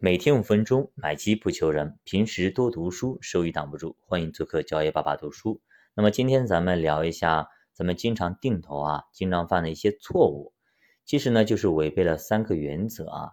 每天五分钟，买基不求人。平时多读书，收益挡不住。欢迎做客教爷爸爸读书。那么今天咱们聊一下，咱们经常定投啊，经常犯的一些错误。其实呢，就是违背了三个原则啊。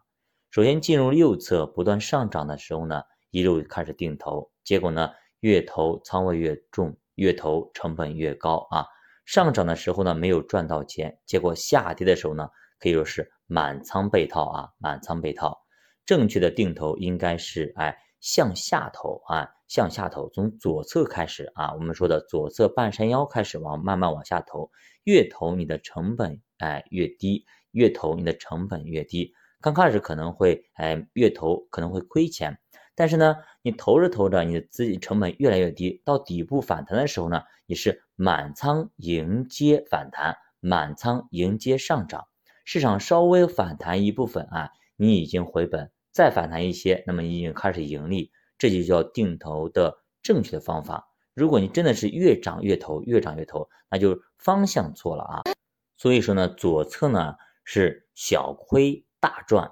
首先，进入右侧不断上涨的时候呢，一路开始定投，结果呢，越投仓位越重，越投成本越高啊。上涨的时候呢，没有赚到钱，结果下跌的时候呢，可以说是满仓被套啊，满仓被套。正确的定投应该是哎向下投啊，向下投，从左侧开始啊，我们说的左侧半山腰开始往慢慢往下投，越投你的成本哎越低，越投你的成本越低。刚开始可能会哎越投可能会亏钱，但是呢，你投着投着，你的资金成本越来越低，到底部反弹的时候呢，你是满仓迎接反弹，满仓迎接上涨，市场稍微反弹一部分啊，你已经回本。再反弹一些，那么已经开始盈利，这就叫定投的正确的方法。如果你真的是越涨越投，越涨越投，那就方向错了啊。所以说呢，左侧呢是小亏大赚，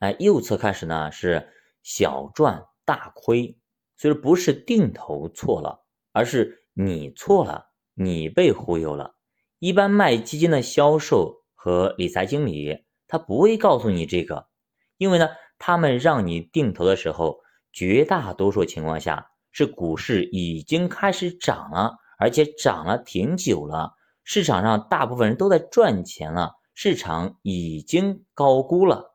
哎，右侧开始呢是小赚大亏。所以说不是定投错了，而是你错了，你被忽悠了。一般卖基金的销售和理财经理他不会告诉你这个，因为呢。他们让你定投的时候，绝大多数情况下是股市已经开始涨了，而且涨了挺久了，市场上大部分人都在赚钱了，市场已经高估了。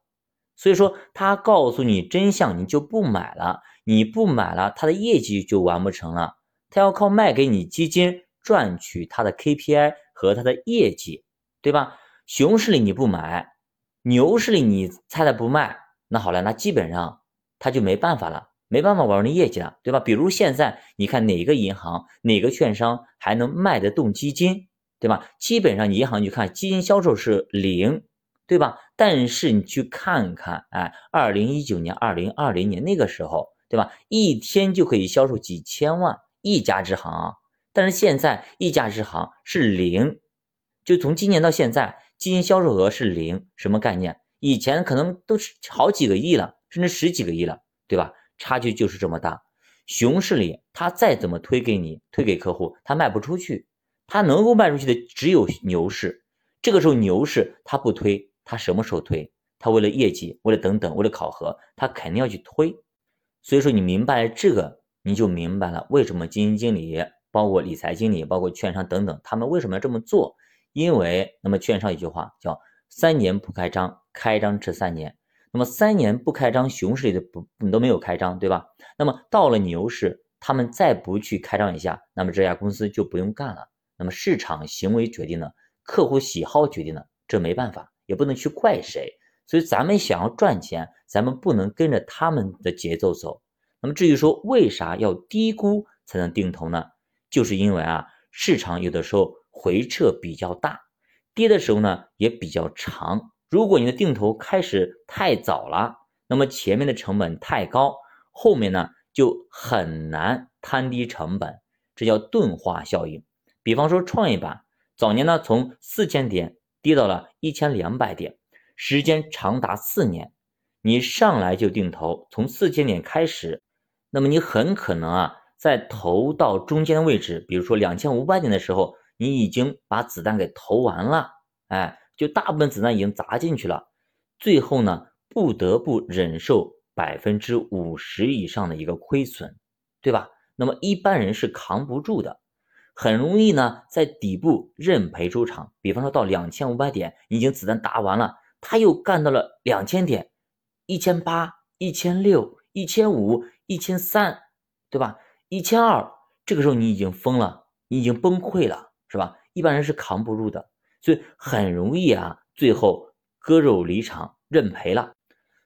所以说，他告诉你真相，你就不买了，你不买了，他的业绩就完不成了。他要靠卖给你基金赚取他的 KPI 和他的业绩，对吧？熊市里你不买，牛市里你猜他不卖。那好了，那基本上他就没办法了，没办法玩你业绩了，对吧？比如现在你看哪个银行、哪个券商还能卖得动基金，对吧？基本上银行去看基金销售是零，对吧？但是你去看看，哎，二零一九年、二零二零年那个时候，对吧？一天就可以销售几千万一家支行啊，但是现在一家支行是零，就从今年到现在，基金销售额是零，什么概念？以前可能都是好几个亿了，甚至十几个亿了，对吧？差距就是这么大。熊市里，他再怎么推给你，推给客户，他卖不出去。他能够卖出去的只有牛市。这个时候牛市他不推，他什么时候推？他为了业绩，为了等等，为了考核，他肯定要去推。所以说你明白了这个，你就明白了为什么基金经理、包括理财经理、包括券商等等，他们为什么要这么做？因为那么券商一句话叫“三年不开张”。开张吃三年，那么三年不开张，熊市里的不你都没有开张，对吧？那么到了牛市，他们再不去开张一下，那么这家公司就不用干了。那么市场行为决定了，客户喜好决定了，这没办法，也不能去怪谁。所以咱们想要赚钱，咱们不能跟着他们的节奏走。那么至于说为啥要低估才能定投呢？就是因为啊，市场有的时候回撤比较大，跌的时候呢也比较长。如果你的定投开始太早了，那么前面的成本太高，后面呢就很难摊低成本，这叫钝化效应。比方说创业板早年呢从四千点跌到了一千两百点，时间长达四年，你上来就定投，从四千点开始，那么你很可能啊在投到中间的位置，比如说两千五百点的时候，你已经把子弹给投完了，哎。就大部分子弹已经砸进去了，最后呢不得不忍受百分之五十以上的一个亏损，对吧？那么一般人是扛不住的，很容易呢在底部认赔出场。比方说到两千五百点，已经子弹打完了，他又干到了两千点，一千八、一千六、一千五、一千三，对吧？一千二，这个时候你已经疯了，你已经崩溃了，是吧？一般人是扛不住的。所以很容易啊，最后割肉离场认赔了。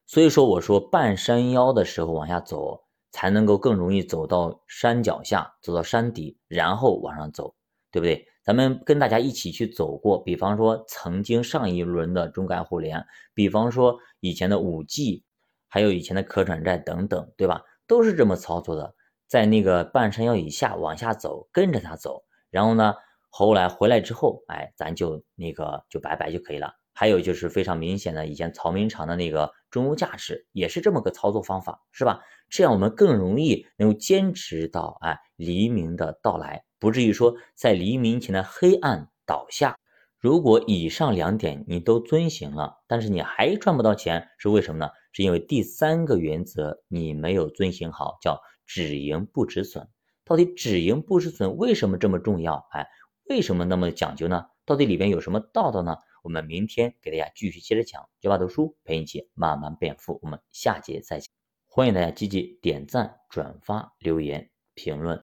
所以说，我说半山腰的时候往下走，才能够更容易走到山脚下，走到山底，然后往上走，对不对？咱们跟大家一起去走过，比方说曾经上一轮的中概互联，比方说以前的五 G，还有以前的可转债等等，对吧？都是这么操作的，在那个半山腰以下往下走，跟着它走，然后呢？后来回来之后，哎，咱就那个就拜拜就可以了。还有就是非常明显的，以前曹明厂的那个中油价值也是这么个操作方法，是吧？这样我们更容易能够坚持到哎黎明的到来，不至于说在黎明前的黑暗倒下。如果以上两点你都遵行了，但是你还赚不到钱，是为什么呢？是因为第三个原则你没有遵行好，叫止盈不止损。到底止盈不止损为什么这么重要？哎，为什么那么讲究呢？到底里边有什么道道呢？我们明天给大家继续接着讲，学霸读书陪你一起慢慢变富。我们下节再见，欢迎大家积极点赞、转发、留言、评论。